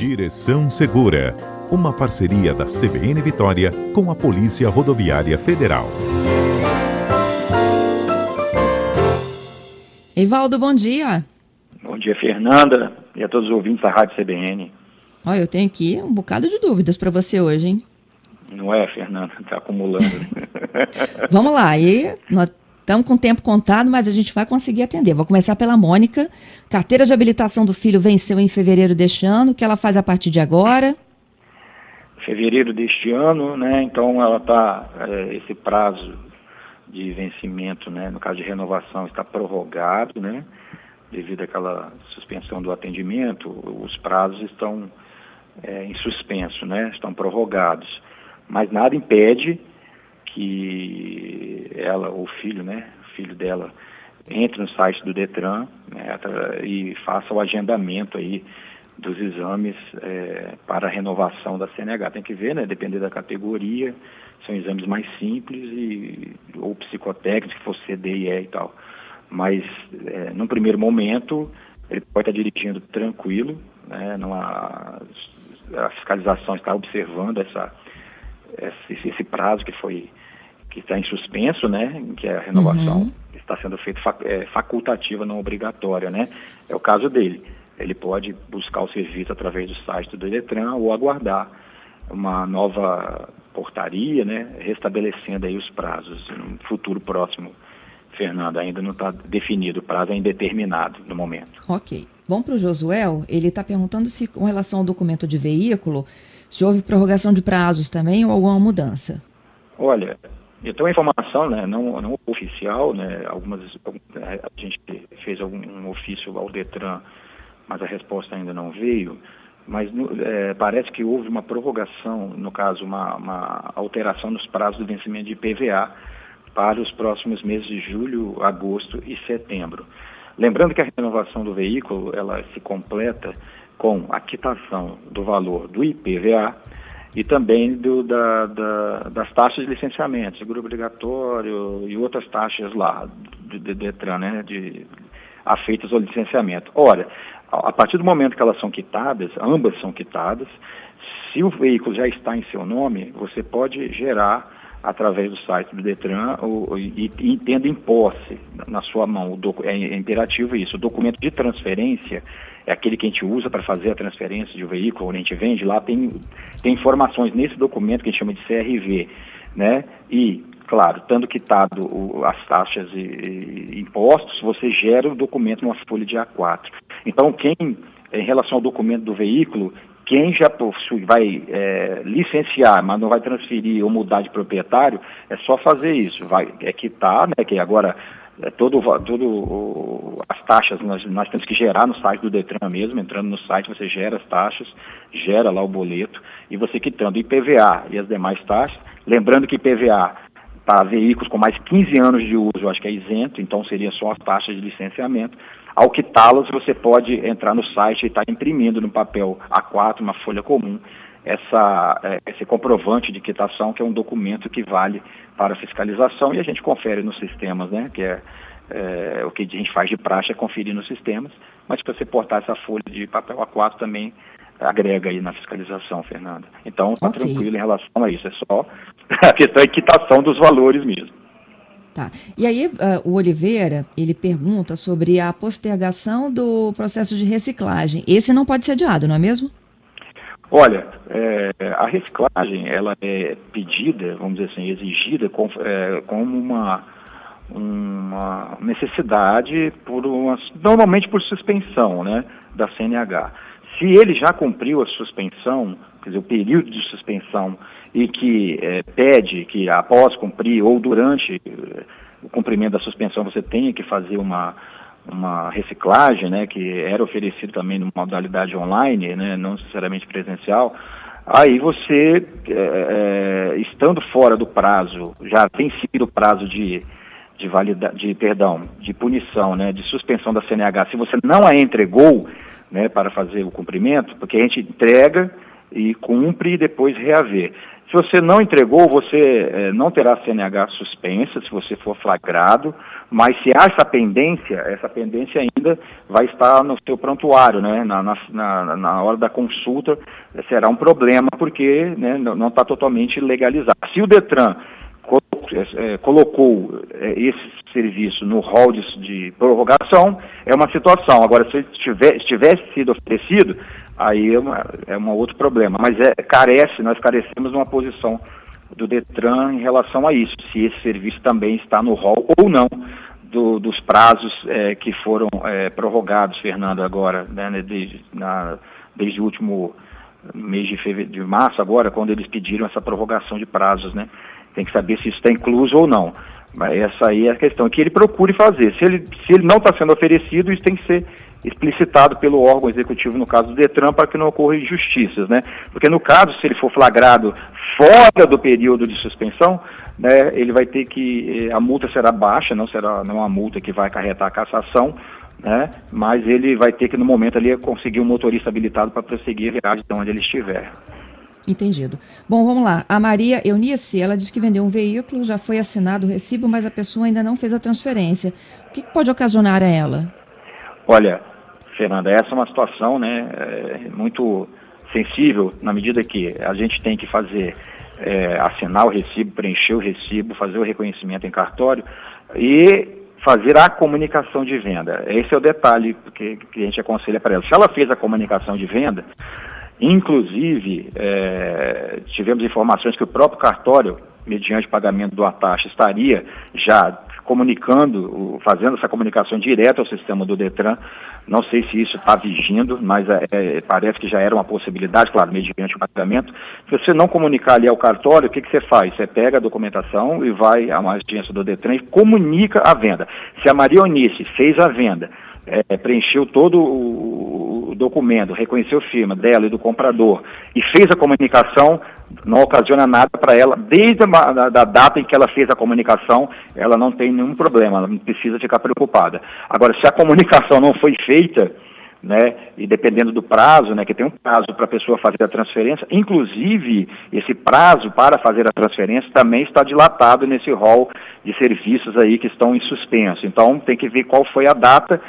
Direção Segura, uma parceria da CBN Vitória com a Polícia Rodoviária Federal. Evaldo, bom dia. Bom dia, Fernanda, e a todos os ouvintes da Rádio CBN. Olha, eu tenho aqui um bocado de dúvidas para você hoje, hein? Não é, Fernanda? Está acumulando. Vamos lá, e nós estamos com o tempo contado, mas a gente vai conseguir atender. Vou começar pela Mônica. Carteira de habilitação do filho venceu em fevereiro deste ano. O que ela faz a partir de agora? Fevereiro deste ano, né? Então ela está. É, esse prazo de vencimento, né? No caso de renovação, está prorrogado, né? Devido àquela suspensão do atendimento, os prazos estão é, em suspenso, né? Estão prorrogados. Mas nada impede que ela, o filho, né, filho dela, entre no site do Detran né, e faça o agendamento aí dos exames é, para a renovação da CNH. Tem que ver, né, depender da categoria, são exames mais simples e, ou psicotécnicos, se for CD e E e tal. Mas, é, num primeiro momento, ele pode estar dirigindo tranquilo, né, numa, a fiscalização está observando essa, esse, esse prazo que foi que está em suspenso, né, que é a renovação uhum. está sendo feita é, facultativa, não obrigatória, né? É o caso dele. Ele pode buscar o serviço através do site do Detran ou aguardar uma nova portaria, né, restabelecendo aí os prazos no futuro próximo. Fernando, ainda não está definido, o prazo é indeterminado no momento. Ok. Vamos para o Josuel, ele está perguntando se com relação ao documento de veículo, se houve prorrogação de prazos também ou alguma mudança. Olha, eu tenho uma informação, né, não, não oficial, né, algumas, a gente fez algum um ofício ao Detran, mas a resposta ainda não veio, mas é, parece que houve uma prorrogação, no caso, uma, uma alteração nos prazos de vencimento de PVA para os próximos meses de julho, agosto e setembro. Lembrando que a renovação do veículo, ela se completa com a quitação do valor do IPVA, e também do, da, da, das taxas de licenciamento, seguro obrigatório e outras taxas lá, de, de Detran, né, de, afeitas ao licenciamento. Ora, a partir do momento que elas são quitadas, ambas são quitadas, se o veículo já está em seu nome, você pode gerar através do site do Detran e, e tendo em posse na sua mão, é, é imperativo isso, o documento de transferência é aquele que a gente usa para fazer a transferência de um veículo, onde a gente vende, lá tem, tem informações nesse documento que a gente chama de CRV, né? E, claro, estando quitado o, as taxas e, e, impostos, você gera o documento numa folha de A4. Então, quem, em relação ao documento do veículo, quem já possui, vai é, licenciar, mas não vai transferir ou mudar de proprietário, é só fazer isso. Vai, é quitar, né, que agora é, todo, todo as taxas nós, nós temos que gerar no site do Detran mesmo, entrando no site você gera as taxas, gera lá o boleto. E você quitando IPVA e as demais taxas, lembrando que IPVA para veículos com mais 15 anos de uso, acho que é isento, então seria só as taxas de licenciamento. Ao quitá-las, você pode entrar no site e estar tá imprimindo no papel A4, uma folha comum, essa, é, esse comprovante de quitação, que é um documento que vale para fiscalização e a gente confere nos sistemas, né? Que é, é o que a gente faz de praxe é conferir nos sistemas, mas se você portar essa folha de papel A4 também agrega aí na fiscalização, Fernanda. Então, está okay. tranquilo em relação a isso, é só a questão da quitação dos valores mesmo. Tá. E aí, uh, o Oliveira, ele pergunta sobre a postergação do processo de reciclagem. Esse não pode ser adiado, não é mesmo? Olha, é, a reciclagem ela é pedida, vamos dizer assim, exigida com, é, como uma, uma necessidade por uma, normalmente por suspensão, né, da CNH. Se ele já cumpriu a suspensão, quer dizer, o período de suspensão e que é, pede que após cumprir ou durante é, o cumprimento da suspensão você tenha que fazer uma uma reciclagem, né, que era oferecido também numa modalidade online, né, não necessariamente presencial, aí você, é, é, estando fora do prazo, já tem sido o prazo de, de, valida, de, perdão, de punição, né, de suspensão da CNH, se você não a entregou né, para fazer o cumprimento, porque a gente entrega e cumpre e depois reaver. Se você não entregou, você eh, não terá CNH suspensa se você for flagrado, mas se há essa pendência, essa pendência ainda vai estar no seu prontuário, né? na, na, na hora da consulta será um problema porque né, não está totalmente legalizado. Se o Detran é, colocou é, esse serviço no rol de, de, prorrogação, é uma situação. Agora, se tiver, tivesse sido oferecido, aí é, uma, é um outro problema. Mas é, carece, nós carecemos de uma posição do Detran em relação a isso, se esse serviço também está no rol ou não do, dos prazos é, que foram é, prorrogados, Fernando, agora, né, desde, na, desde o último mês de, de março, agora, quando eles pediram essa prorrogação de prazos, né? Tem que saber se isso está incluso ou não. Mas essa aí é a questão que ele procure fazer. Se ele, se ele não está sendo oferecido, isso tem que ser explicitado pelo órgão executivo, no caso do Detran, para que não ocorra injustiças, né? Porque no caso, se ele for flagrado fora do período de suspensão, né, ele vai ter que, eh, a multa será baixa, não será não é uma multa que vai acarretar a cassação, né, mas ele vai ter que, no momento ali, conseguir um motorista habilitado para prosseguir a viagem de onde ele estiver. Entendido. Bom, vamos lá. A Maria Eunice, ela diz que vendeu um veículo, já foi assinado o recibo, mas a pessoa ainda não fez a transferência. O que, que pode ocasionar a ela? Olha, Fernanda, essa é uma situação né, é, muito sensível na medida que a gente tem que fazer, é, assinar o recibo, preencher o recibo, fazer o reconhecimento em cartório e fazer a comunicação de venda. Esse é o detalhe que, que a gente aconselha para ela. Se ela fez a comunicação de venda, Inclusive, é, tivemos informações que o próprio cartório, mediante pagamento do taxa, estaria já comunicando, fazendo essa comunicação direta ao sistema do Detran. Não sei se isso está vigindo, mas é, é, parece que já era uma possibilidade, claro, mediante o pagamento. Se você não comunicar ali ao cartório, o que, que você faz? Você pega a documentação e vai a uma agência do Detran e comunica a venda. Se a Maria Onice fez a venda, é, preencheu todo o, o, documento, reconheceu firma dela e do comprador e fez a comunicação, não ocasiona nada para ela. Desde a da data em que ela fez a comunicação, ela não tem nenhum problema, ela não precisa ficar preocupada. Agora, se a comunicação não foi feita, né, e dependendo do prazo, né, que tem um prazo para a pessoa fazer a transferência, inclusive esse prazo para fazer a transferência também está dilatado nesse rol de serviços aí que estão em suspenso. Então tem que ver qual foi a data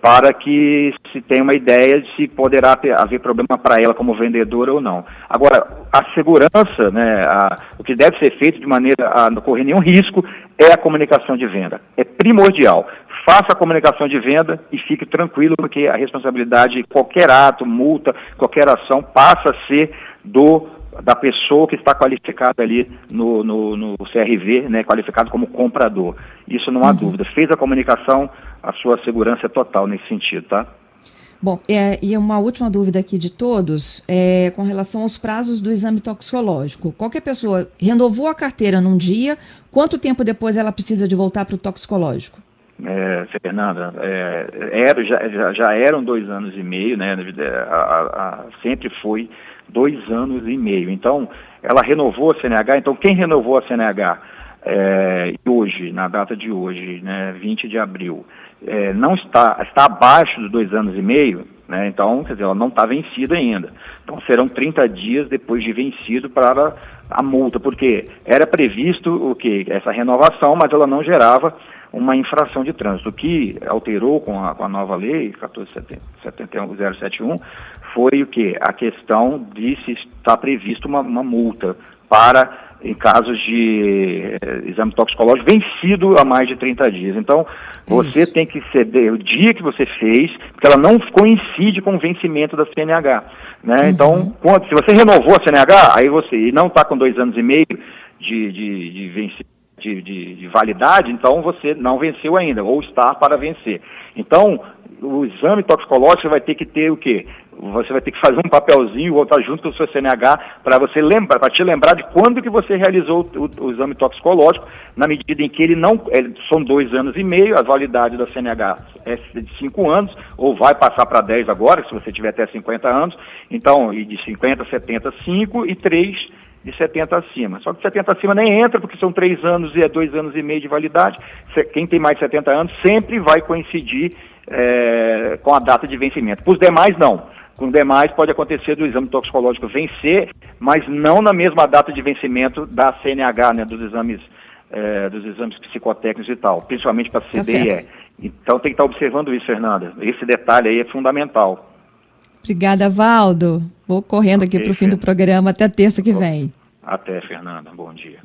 para que se tenha uma ideia de se poderá ter, haver problema para ela como vendedora ou não. Agora, a segurança, né, a, o que deve ser feito de maneira a não correr nenhum risco é a comunicação de venda. É primordial. Faça a comunicação de venda e fique tranquilo, porque a responsabilidade, qualquer ato, multa, qualquer ação, passa a ser do da pessoa que está qualificada ali no, no, no CRV, né, qualificado como comprador. Isso não há uhum. dúvida. Fez a comunicação, a sua segurança é total nesse sentido, tá? Bom, é, e uma última dúvida aqui de todos é com relação aos prazos do exame toxicológico. Qualquer pessoa renovou a carteira num dia, quanto tempo depois ela precisa de voltar para o toxicológico? É, Fernanda, é, era, já, já, eram dois anos e meio, né? A, a, a, sempre foi dois anos e meio. Então, ela renovou a CNH. Então, quem renovou a CNH é, hoje, na data de hoje, né, 20 de abril, é, não está, está abaixo dos dois anos e meio, né, então, quer dizer, ela não está vencida ainda. Então, serão 30 dias depois de vencido para a multa, porque era previsto o que essa renovação, mas ela não gerava uma infração de trânsito. O que alterou com a, com a nova lei 1471071 foi o que? A questão de se está previsto uma, uma multa para em casos de eh, exame toxicológico vencido há mais de 30 dias. Então, você Isso. tem que ceder o dia que você fez, porque ela não coincide com o vencimento da CNH. Né? Uhum. Então, quando, se você renovou a CNH, aí você e não está com dois anos e meio de, de, de vencimento, de, de, de, validade, então você não venceu ainda, ou está para vencer. Então, o exame toxicológico vai ter que ter o quê? Você vai ter que fazer um papelzinho, voltar junto com o seu CNH para você lembrar, para te lembrar de quando que você realizou o, o, exame toxicológico, na medida em que ele não, ele, são dois anos e meio, a validade da CNH é de cinco anos, ou vai passar para 10 agora, se você tiver até 50 anos, então, e de 50 a 70, 5 e 3 de 70 acima. Só que 70 acima nem entra, porque são três anos e é dois anos e meio de validade. Quem tem mais de 70 anos sempre vai coincidir é, com a data de vencimento. Para os demais, não. Com demais, pode acontecer do exame toxicológico vencer, mas não na mesma data de vencimento da CNH, né, dos exames, é, dos exames psicotécnicos e tal, principalmente para Tá CDE. certo. então tem que estar observando isso, Fernanda. Esse detalhe aí é fundamental. Obrigada, Valdo. Vou correndo aqui Ok, para o fim do programa. Até terça que vem. Até, Fernanda. Bom dia.